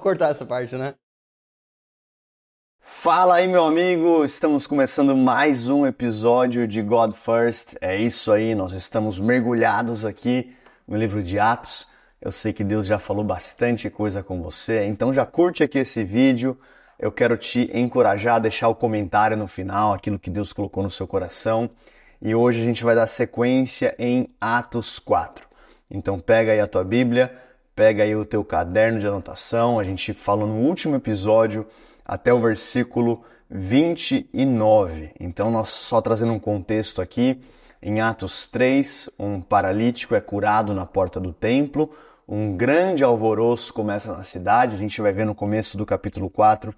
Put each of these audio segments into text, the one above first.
Cortar essa parte, né? Fala aí, meu amigo! Estamos começando mais um episódio de God First. É isso aí, nós estamos mergulhados aqui no livro de Atos. Eu sei que Deus já falou bastante coisa com você, então já curte aqui esse vídeo. Eu quero te encorajar a deixar o comentário no final, aquilo que Deus colocou no seu coração. E hoje a gente vai dar sequência em Atos 4. Então pega aí a tua Bíblia, pega aí o teu caderno de anotação. A gente falou no último episódio até o versículo 29. Então nós só trazendo um contexto aqui, em Atos 3, um paralítico é curado na porta do templo, um grande alvoroço começa na cidade. A gente vai ver no começo do capítulo 4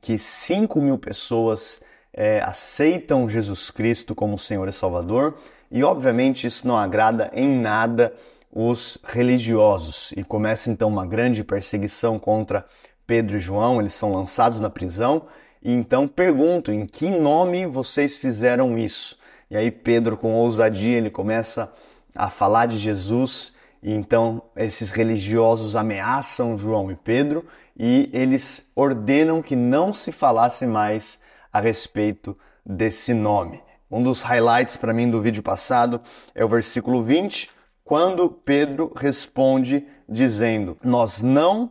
que 5 mil pessoas é, aceitam Jesus Cristo como Senhor e Salvador, e obviamente isso não agrada em nada os religiosos, e começa então uma grande perseguição contra Pedro e João, eles são lançados na prisão, e então perguntam em que nome vocês fizeram isso? E aí Pedro, com ousadia, ele começa a falar de Jesus, e então esses religiosos ameaçam João e Pedro, e eles ordenam que não se falasse mais a respeito desse nome. Um dos highlights para mim do vídeo passado é o versículo 20, quando Pedro responde dizendo: Nós não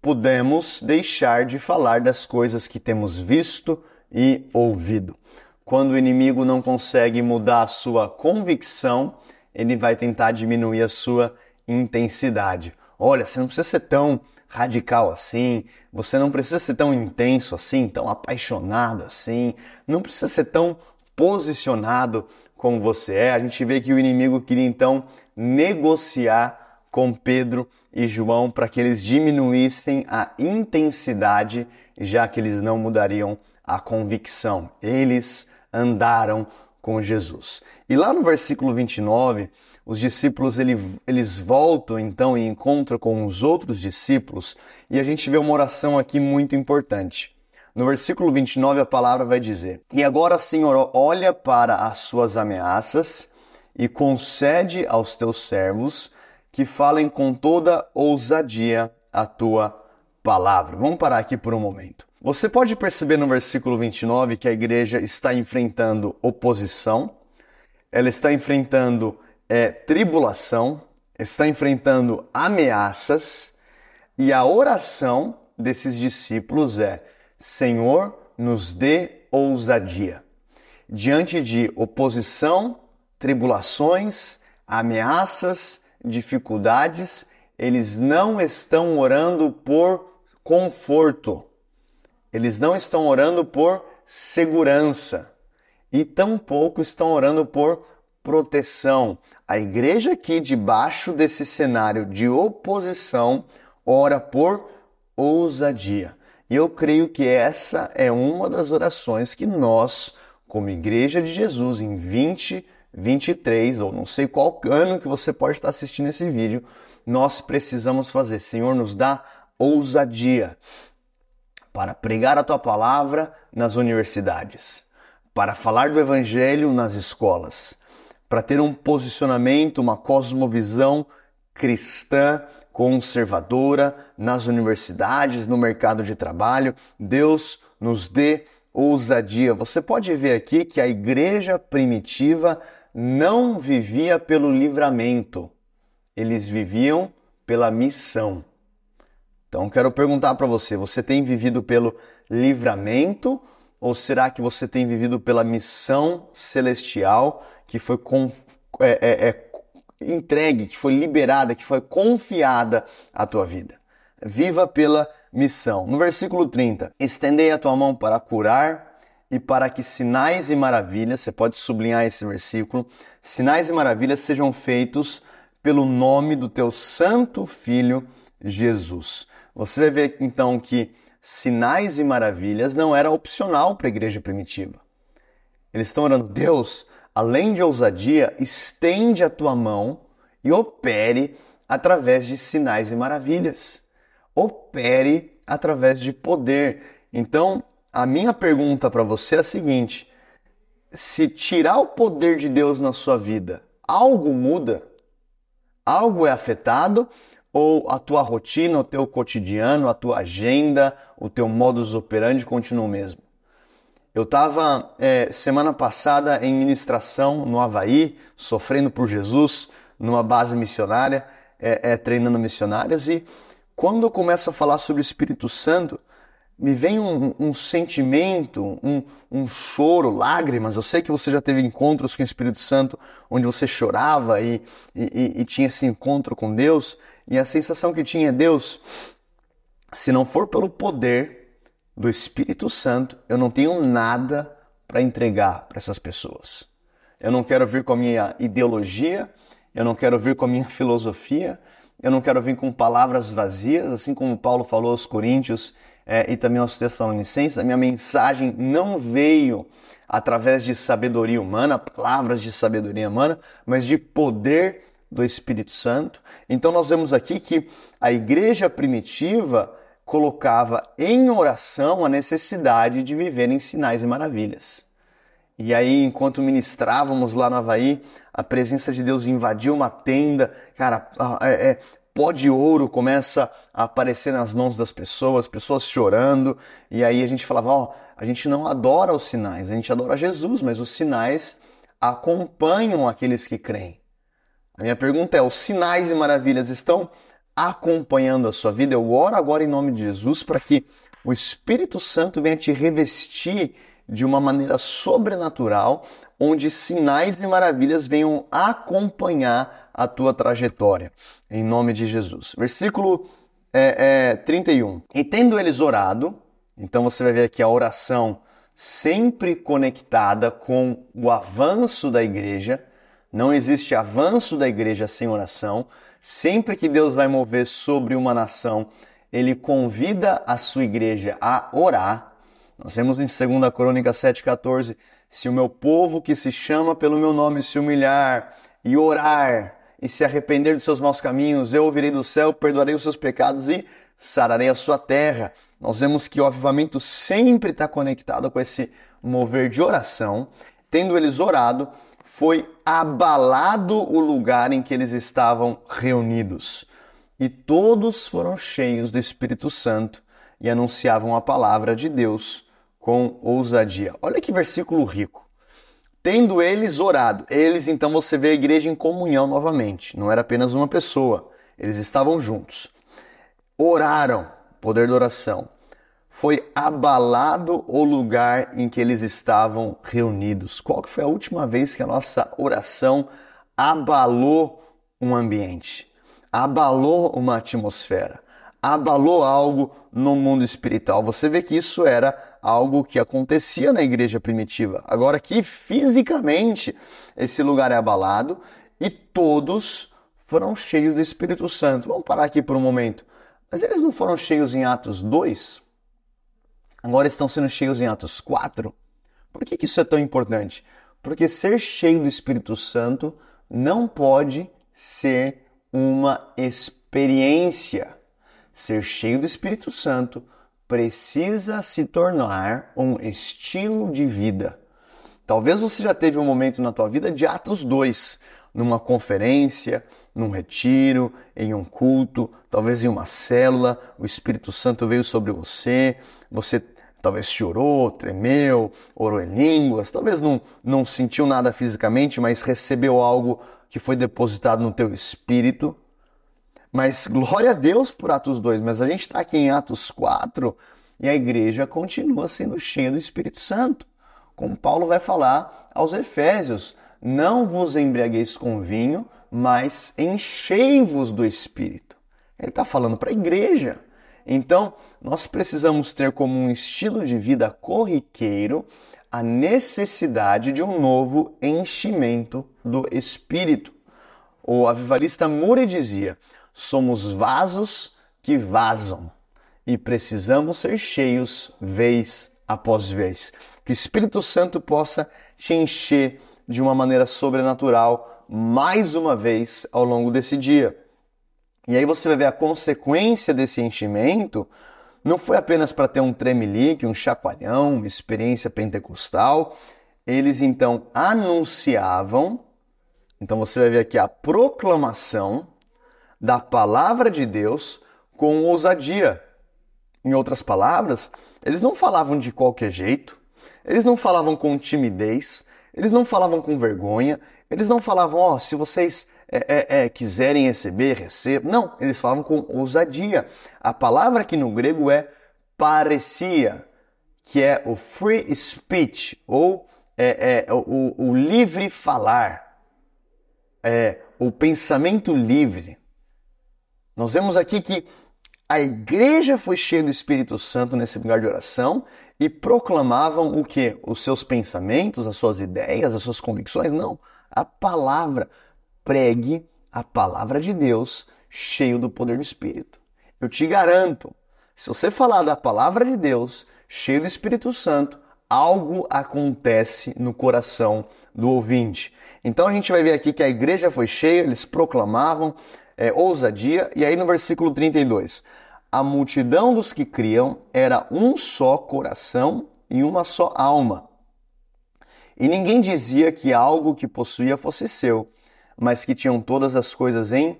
podemos deixar de falar das coisas que temos visto e ouvido. Quando o inimigo não consegue mudar a sua convicção, ele vai tentar diminuir a sua intensidade. Olha, você não precisa ser tão radical assim, você não precisa ser tão intenso assim, tão apaixonado assim, não precisa ser tão posicionado como você é. A gente vê que o inimigo queria então negociar com Pedro e João para que eles diminuíssem a intensidade, já que eles não mudariam a convicção. Eles andaram com Jesus. E lá no versículo 29, os discípulos eles voltam então e encontram com os outros discípulos e a gente vê uma oração aqui muito importante. No versículo 29 a palavra vai dizer: E agora, Senhor, olha para as suas ameaças e concede aos teus servos que falem com toda ousadia a tua palavra. Vamos parar aqui por um momento. Você pode perceber no versículo 29 que a igreja está enfrentando oposição, ela está enfrentando é tribulação, está enfrentando ameaças e a oração desses discípulos é: Senhor, nos dê ousadia. Diante de oposição, tribulações, ameaças, dificuldades, eles não estão orando por conforto, eles não estão orando por segurança e tampouco estão orando por proteção. A igreja aqui, debaixo desse cenário de oposição, ora por ousadia. E eu creio que essa é uma das orações que nós, como Igreja de Jesus, em 2023, ou não sei qual ano que você pode estar assistindo esse vídeo, nós precisamos fazer. Senhor, nos dá ousadia para pregar a tua palavra nas universidades, para falar do evangelho nas escolas, para ter um posicionamento, uma cosmovisão cristã conservadora nas universidades, no mercado de trabalho. Deus nos dê ousadia. Você pode ver aqui que a igreja primitiva não vivia pelo livramento, eles viviam pela missão. Então quero perguntar para você: você tem vivido pelo livramento ou será que você tem vivido pela missão celestial que foi com, é, é, é, entregue, que foi liberada, que foi confiada à tua vida? Viva pela missão. No versículo 30, estendei a tua mão para curar e para que sinais e maravilhas, você pode sublinhar esse versículo, sinais e maravilhas sejam feitos pelo nome do teu santo filho Jesus. Você vai ver então que sinais e maravilhas não era opcional para a igreja primitiva. Eles estão orando, Deus, além de ousadia, estende a tua mão e opere através de sinais e maravilhas. Opere através de poder. Então, a minha pergunta para você é a seguinte: se tirar o poder de Deus na sua vida, algo muda? Algo é afetado ou a tua rotina, o teu cotidiano, a tua agenda, o teu modus operandi continua o mesmo? Eu estava é, semana passada em ministração no Havaí, sofrendo por Jesus, numa base missionária, é, é, treinando missionários, e quando eu começo a falar sobre o Espírito Santo, me vem um, um sentimento, um, um, choro, lágrimas. Eu sei que você já teve encontros com o Espírito Santo onde você chorava e, e, e tinha esse encontro com Deus, e a sensação que tinha é: Deus, se não for pelo poder do Espírito Santo, eu não tenho nada para entregar para essas pessoas. Eu não quero vir com a minha ideologia, eu não quero vir com a minha filosofia, eu não quero vir com palavras vazias, assim como Paulo falou aos Coríntios é, e também aos Tessalonicenses. A minha mensagem não veio através de sabedoria humana, palavras de sabedoria humana, mas de poder do Espírito Santo. Então nós vemos aqui que a igreja primitiva colocava em oração a necessidade de viver em sinais e maravilhas. E aí, enquanto ministrávamos lá no Havaí, a presença de Deus invadiu uma tenda, cara, é, é, pó de ouro começa a aparecer nas mãos das pessoas, pessoas chorando, e aí a gente falava, ó, a gente não adora os sinais, a gente adora Jesus, mas os sinais acompanham aqueles que creem. A minha pergunta é: os sinais e maravilhas estão acompanhando a sua vida, eu oro agora em nome de Jesus para que o Espírito Santo venha te revestir de uma maneira sobrenatural, onde sinais e maravilhas venham acompanhar a tua trajetória, em nome de Jesus. Versículo é, é, 31. E tendo eles orado, então você vai ver aqui a oração sempre conectada com o avanço da igreja. Não existe avanço da igreja sem oração. Sempre que Deus vai mover sobre uma nação, ele convida a sua igreja a orar. Nós vemos em 2 Crônica 7,14: Se o meu povo que se chama pelo meu nome se humilhar e orar e se arrepender dos seus maus caminhos, eu ouvirei do céu, perdoarei os seus pecados e sararei a sua terra. Nós vemos que o avivamento sempre está conectado com esse mover de oração. Tendo eles orado, foi abalado o lugar em que eles estavam reunidos. E todos foram cheios do Espírito Santo e anunciavam a palavra de Deus com ousadia. Olha que versículo rico. Tendo eles orado, eles então você vê a igreja em comunhão novamente, não era apenas uma pessoa, eles estavam juntos. Oraram, poder da oração. Foi abalado o lugar em que eles estavam reunidos. Qual que foi a última vez que a nossa oração abalou um ambiente, abalou uma atmosfera, abalou algo no mundo espiritual? Você vê que isso era algo que acontecia na igreja primitiva. Agora aqui fisicamente esse lugar é abalado e todos foram cheios do Espírito Santo. Vamos parar aqui por um momento. Mas eles não foram cheios em Atos 2? Agora estão sendo cheios em Atos 4. Por que, que isso é tão importante? Porque ser cheio do Espírito Santo não pode ser uma experiência. Ser cheio do Espírito Santo precisa se tornar um estilo de vida. Talvez você já teve um momento na tua vida de Atos 2, numa conferência, num retiro, em um culto, talvez em uma célula, o Espírito Santo veio sobre você, você talvez chorou, tremeu, orou em línguas, talvez não, não sentiu nada fisicamente, mas recebeu algo que foi depositado no teu espírito. Mas glória a Deus por Atos 2, mas a gente está aqui em Atos 4 e a igreja continua sendo cheia do Espírito Santo. Como Paulo vai falar aos Efésios: Não vos embriagueis com vinho, mas enchei-vos do Espírito. Ele está falando para a igreja. Então, nós precisamos ter como um estilo de vida corriqueiro a necessidade de um novo enchimento do espírito. O avivalista Moore dizia: somos vasos que vazam e precisamos ser cheios vez após vez. Que o Espírito Santo possa te encher de uma maneira sobrenatural mais uma vez ao longo desse dia. E aí você vai ver a consequência desse enchimento não foi apenas para ter um tremelique, um chacoalhão, uma experiência pentecostal. Eles então anunciavam, então você vai ver aqui a proclamação, da palavra de Deus com ousadia. Em outras palavras, eles não falavam de qualquer jeito, eles não falavam com timidez, eles não falavam com vergonha, eles não falavam, ó, oh, se vocês é, é, é, quiserem receber, recebam. Não, eles falavam com ousadia. A palavra aqui no grego é parecia, que é o free speech, ou é, é o, o, livre falar, é o pensamento livre. Nós vemos aqui que a igreja foi cheia do Espírito Santo nesse lugar de oração e proclamavam o que? Os seus pensamentos, as suas ideias, as suas convicções? Não. A palavra. Pregue a palavra de Deus cheio do poder do Espírito. Eu te garanto, se você falar da palavra de Deus cheio do Espírito Santo, algo acontece no coração do ouvinte. Então a gente vai ver aqui que a igreja foi cheia, eles proclamavam é, ousadia, e aí no versículo 32, a multidão dos que criam era um só coração e uma só alma. E ninguém dizia que algo que possuía fosse seu, mas que tinham todas as coisas em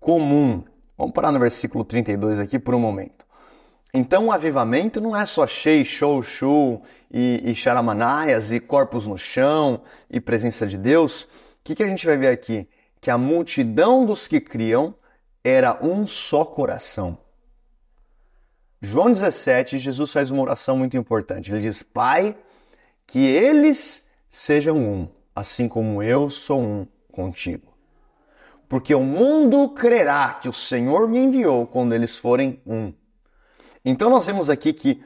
comum. Vamos parar no versículo 32 aqui por um momento. Então o avivamento não é só cheio, show, show e, e charamanaias e corpos no chão e presença de Deus. O que, que a gente vai ver aqui? Que a multidão dos que criam era um só coração. João 17, Jesus faz uma oração muito importante. Ele diz: Pai, que eles sejam um, assim como eu sou um contigo. Porque o mundo crerá que o Senhor me enviou quando eles forem um. Então nós vemos aqui que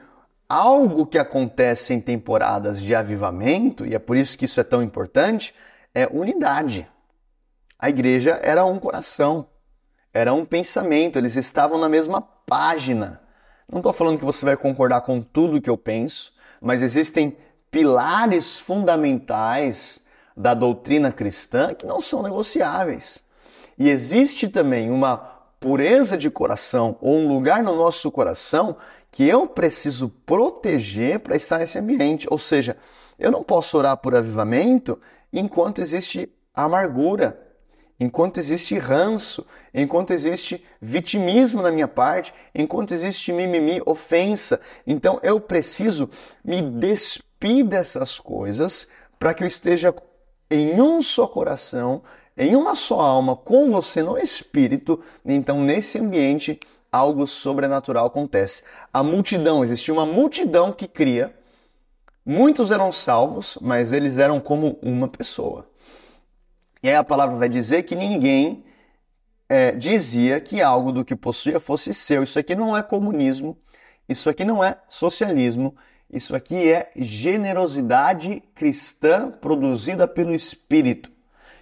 algo que acontece em temporadas de avivamento, e é por isso que isso é tão importante, é unidade. A igreja era um coração, era um pensamento, eles estavam na mesma página. Não estou falando que você vai concordar com tudo que eu penso, mas existem pilares fundamentais da doutrina cristã que não são negociáveis. E existe também uma pureza de coração ou um lugar no nosso coração que eu preciso proteger para estar nesse ambiente. Ou seja, eu não posso orar por avivamento enquanto existe amargura, enquanto existe ranço, enquanto existe vitimismo na minha parte, enquanto existe mimimi, ofensa. Então eu preciso me despir dessas coisas para que eu esteja em um só coração, em uma só alma, com você no espírito. Então nesse ambiente algo sobrenatural acontece. A multidão, existia uma multidão que cria. Muitos eram salvos, mas eles eram como uma pessoa. E aí a palavra vai dizer que ninguém é, dizia que algo do que possuía fosse seu. Isso aqui não é comunismo, isso aqui não é socialismo, isso aqui é generosidade cristã produzida pelo Espírito.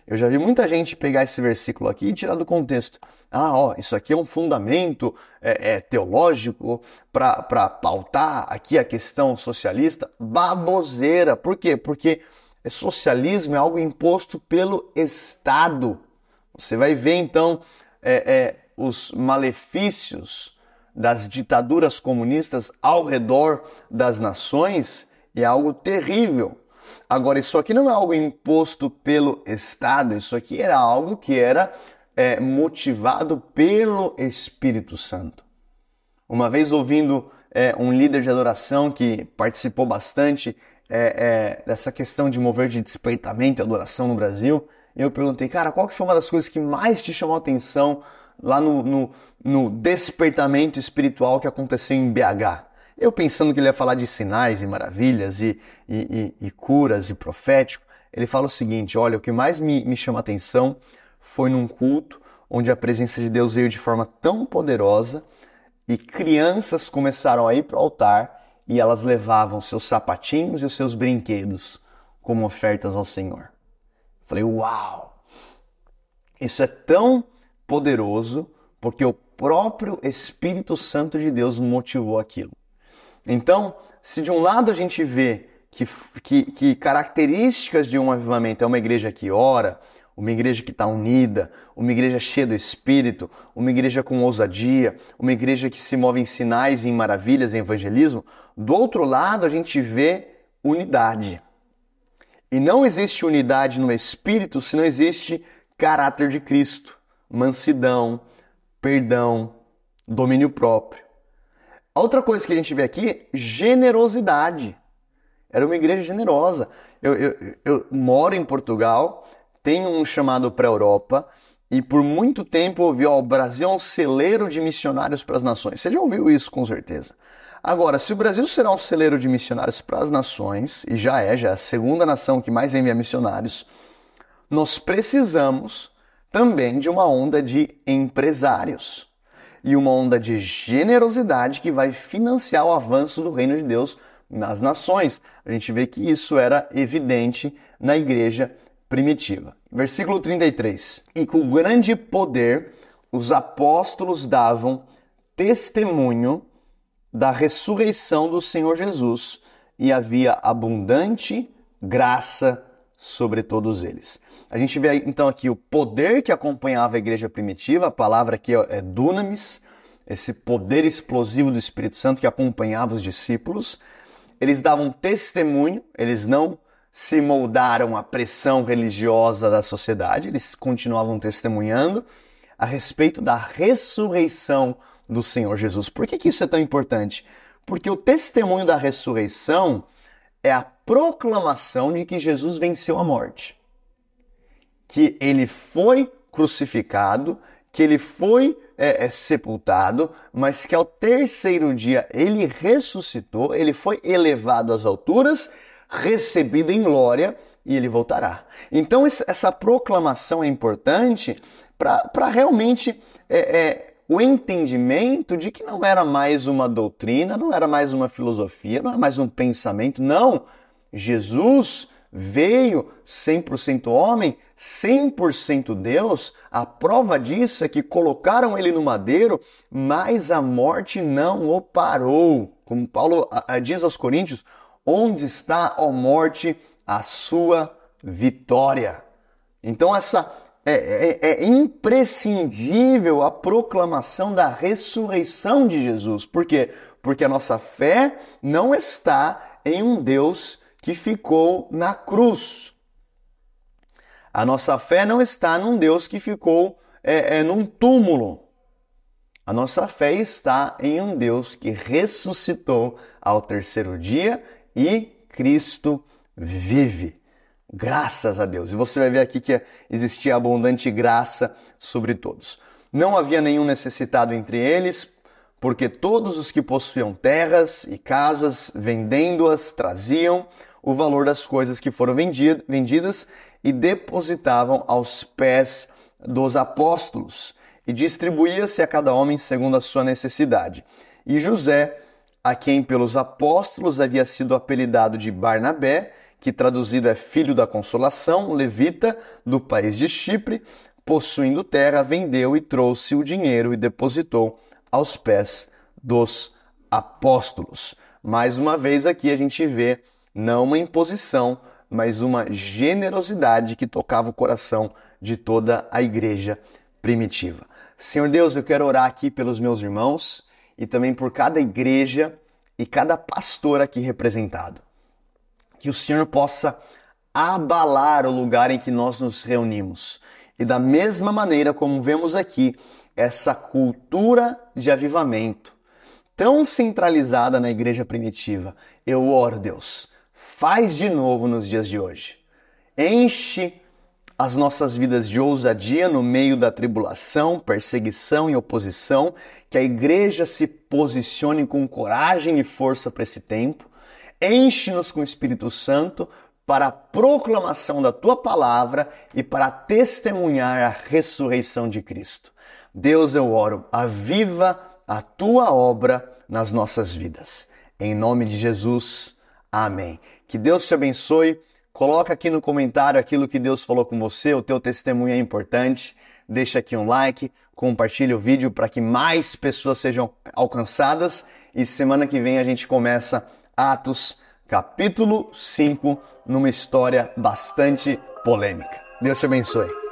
Eu já vi muita gente pegar esse versículo aqui e tirar do contexto. Ah, ó, isso aqui é um fundamento é, é, teológico para pautar aqui a questão socialista. Baboseira. Por quê? Porque é socialismo é algo imposto pelo Estado. Você vai ver então é, é, os malefícios das ditaduras comunistas ao redor das nações e é algo terrível. Agora, isso aqui não é algo imposto pelo Estado, isso aqui era algo que era é, motivado pelo Espírito Santo. Uma vez ouvindo é, um líder de adoração que participou bastante é, é, dessa questão de mover de despertamento e adoração no Brasil, eu perguntei, cara, qual que foi uma das coisas que mais te chamou a atenção lá no, no, no despertamento espiritual que aconteceu em BH? Eu pensando que ele ia falar de sinais e maravilhas e, e, e, e curas e profético, ele fala o seguinte: olha, o que mais me, me chama a atenção foi num culto onde a presença de Deus veio de forma tão poderosa e crianças começaram a ir para o altar e elas levavam seus sapatinhos e os seus brinquedos como ofertas ao Senhor. Falei, uau! Isso é tão poderoso porque o próprio Espírito Santo de Deus motivou aquilo. Então, se de um lado a gente vê que, que, que características de um avivamento é uma igreja que ora, uma igreja que está unida, uma igreja cheia do Espírito, uma igreja com ousadia, uma igreja que se move em sinais e em maravilhas, em evangelismo. Do outro lado, a gente vê unidade. E não existe unidade no Espírito se não existe caráter de Cristo, mansidão, perdão, domínio próprio. Outra coisa que a gente vê aqui, generosidade. Era uma igreja generosa. Eu, eu, eu moro em Portugal, tenho um chamado para a Europa e por muito tempo ouvi, ó, o Brasil é um celeiro de missionários para as nações. Você já ouviu isso com certeza. Agora, se o Brasil será um celeiro de missionários para as nações, e já é, já é a segunda nação que mais envia missionários, nós precisamos também de uma onda de empresários e uma onda de generosidade que vai financiar o avanço do reino de Deus nas nações. A gente vê que isso era evidente na igreja primitiva. Versículo 33. E com grande poder os apóstolos davam testemunho da ressurreição do Senhor Jesus e havia abundante graça sobre todos eles. A gente vê então aqui o poder que acompanhava a igreja primitiva, a palavra aqui é dunamis, esse poder explosivo do Espírito Santo que acompanhava os discípulos. Eles davam testemunho, eles não se moldaram à pressão religiosa da sociedade, eles continuavam testemunhando a respeito da ressurreição do Senhor Jesus. Por que, que isso é tão importante? Porque o testemunho da ressurreição é a proclamação de que Jesus venceu a morte, que ele foi crucificado, que ele foi é, é, sepultado, mas que ao terceiro dia ele ressuscitou, ele foi elevado às alturas recebido em glória e ele voltará. Então, essa proclamação é importante para realmente é, é, o entendimento de que não era mais uma doutrina, não era mais uma filosofia, não é mais um pensamento, não. Jesus veio 100% homem, 100% Deus. A prova disso é que colocaram ele no madeiro, mas a morte não o parou. Como Paulo diz aos Coríntios, Onde está, ó morte, a sua vitória? Então, essa é, é, é, imprescindível a proclamação da ressurreição de Jesus. Por quê? Porque a nossa fé não está em um Deus que ficou na cruz. A nossa fé não está num Deus que ficou é, é, num túmulo. A nossa fé está em um Deus que ressuscitou ao terceiro dia e Cristo vive. Graças a Deus. E você vai ver aqui que existia abundante graça sobre todos. Não havia nenhum necessitado entre eles, porque todos os que possuíam terras e casas, vendendo-as, traziam o valor das coisas que foram vendidas e depositavam aos pés dos apóstolos, e distribuía-se a cada homem segundo a sua necessidade. E José, a quem pelos apóstolos havia sido apelidado de Barnabé, que traduzido é filho da consolação, levita, do país de Chipre, possuindo terra, vendeu e trouxe o dinheiro e depositou aos pés dos apóstolos. Mais uma vez aqui a gente vê não uma imposição, mas uma generosidade que tocava o coração de toda a igreja primitiva. Senhor Deus, eu quero orar aqui pelos meus irmãos e também por cada igreja e cada pastor aqui representado. Que o Senhor possa abalar o lugar em que nós nos reunimos. E da mesma maneira como vemos aqui, essa cultura de avivamento tão centralizada na igreja primitiva, eu oro, Deus, faz de novo nos dias de hoje. Enche as nossas vidas de ousadia no meio da tribulação, perseguição e oposição, que a igreja se posicione com coragem e força para esse tempo. Enche-nos com o Espírito Santo para a proclamação da tua palavra e para testemunhar a ressurreição de Cristo. Deus, eu oro, aviva a tua obra nas nossas vidas. Em nome de Jesus, amém. Que Deus te abençoe. Coloca aqui no comentário aquilo que Deus falou com você, o teu testemunho é importante. Deixa aqui um like, compartilha o vídeo para que mais pessoas sejam alcançadas e semana que vem a gente começa Atos capítulo 5 numa história bastante polêmica. Deus te abençoe.